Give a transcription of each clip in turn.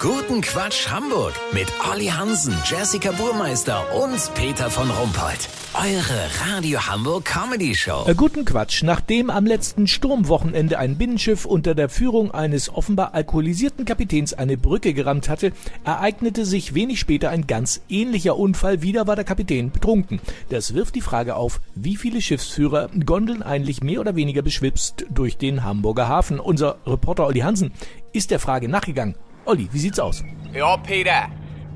Guten Quatsch Hamburg mit Olli Hansen, Jessica Burmeister und Peter von Rumpold. Eure Radio Hamburg Comedy Show. Äh, guten Quatsch. Nachdem am letzten Sturmwochenende ein Binnenschiff unter der Führung eines offenbar alkoholisierten Kapitäns eine Brücke gerammt hatte, ereignete sich wenig später ein ganz ähnlicher Unfall. Wieder war der Kapitän betrunken. Das wirft die Frage auf, wie viele Schiffsführer gondeln eigentlich mehr oder weniger beschwipst durch den Hamburger Hafen. Unser Reporter Olli Hansen ist der Frage nachgegangen. Olli, wie sieht's aus? Ja, Peter.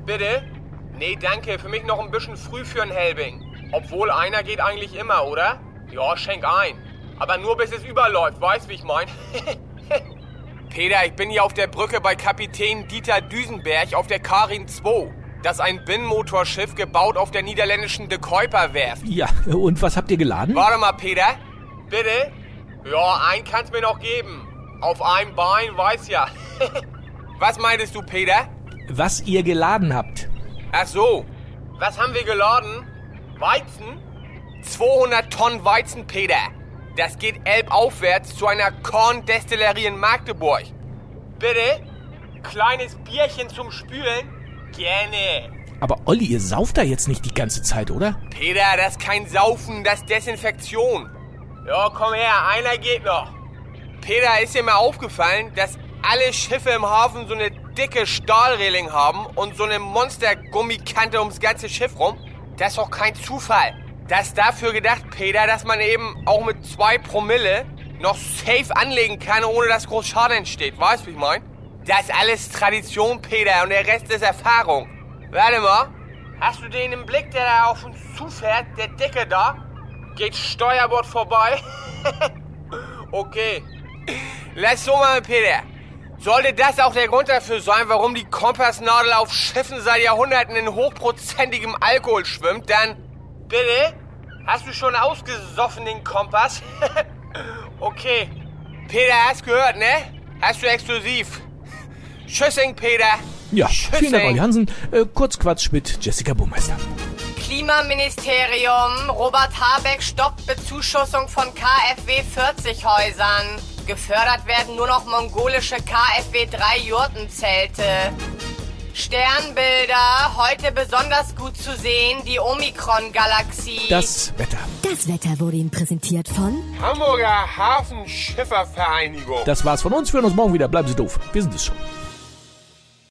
Bitte? Nee, danke. Für mich noch ein bisschen früh für ein Helbing. Obwohl einer geht eigentlich immer, oder? Ja, schenk ein. Aber nur bis es überläuft, weißt wie ich mein? Peter, ich bin hier auf der Brücke bei Kapitän Dieter Düsenberg auf der Karin 2. Das ist ein Binnenmotorschiff gebaut auf der niederländischen De Kuiper Werft. Ja, und was habt ihr geladen? Warte mal, Peter. Bitte? Ja, ein kannst mir noch geben. Auf einem Bein, weiß ja. Was meintest du, Peter? Was ihr geladen habt. Ach so. Was haben wir geladen? Weizen? 200 Tonnen Weizen, Peter. Das geht elbaufwärts zu einer Korndestillerie in Magdeburg. Bitte? Kleines Bierchen zum Spülen? Gerne. Aber Olli, ihr sauft da jetzt nicht die ganze Zeit, oder? Peter, das ist kein Saufen, das ist Desinfektion. Ja, komm her, einer geht noch. Peter, ist dir mal aufgefallen, dass alle Schiffe im Hafen so eine dicke Stahlreling haben und so eine Monstergummikante ums ganze Schiff rum? Das ist doch kein Zufall. Das ist dafür gedacht, Peter, dass man eben auch mit zwei Promille noch safe anlegen kann, ohne dass groß Schaden entsteht. Weißt du, wie ich mein? Das ist alles Tradition, Peter, und der Rest ist Erfahrung. Warte mal. Hast du den im Blick, der da auf uns zufährt? Der Dicke da? Geht Steuerbord vorbei? okay. Lass so mal, Peter. Sollte das auch der Grund dafür sein, warum die Kompassnadel auf Schiffen seit Jahrhunderten in hochprozentigem Alkohol schwimmt, dann bitte? Hast du schon ausgesoffen den Kompass? okay. Peter, hast gehört, ne? Hast du exklusiv. Tschüssing, Peter. Ja, Tschüssing. vielen Dank, Olli Hansen. Äh, Kurzquatsch mit Jessica Burmeister. Klimaministerium. Robert Habeck stoppt Bezuschussung von KfW-40-Häusern. Gefördert werden nur noch mongolische KfW-3-Jurtenzelte. Sternbilder. Heute besonders gut zu sehen. Die Omikron-Galaxie. Das Wetter. Das Wetter wurde Ihnen präsentiert von Hamburger Hafenschiffervereinigung. Das war's von uns. Wir hören uns morgen wieder. Bleiben Sie doof. Wir sind es schon.